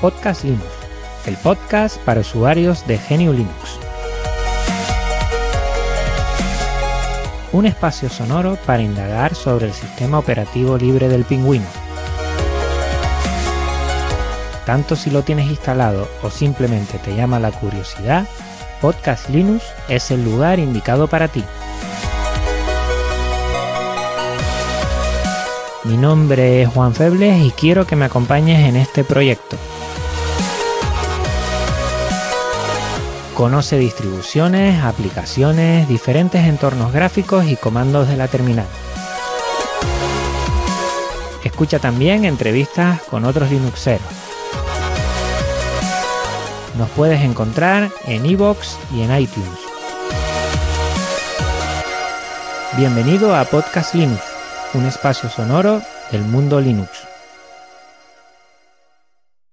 Podcast Linux, el podcast para usuarios de GNU Linux. Un espacio sonoro para indagar sobre el sistema operativo libre del pingüino. Tanto si lo tienes instalado o simplemente te llama la curiosidad, Podcast Linux es el lugar indicado para ti. Mi nombre es Juan Febles y quiero que me acompañes en este proyecto. Conoce distribuciones, aplicaciones, diferentes entornos gráficos y comandos de la terminal. Escucha también entrevistas con otros Linuxeros. Nos puedes encontrar en iVoox y en iTunes. Bienvenido a Podcast Linux un espacio sonoro del mundo Linux.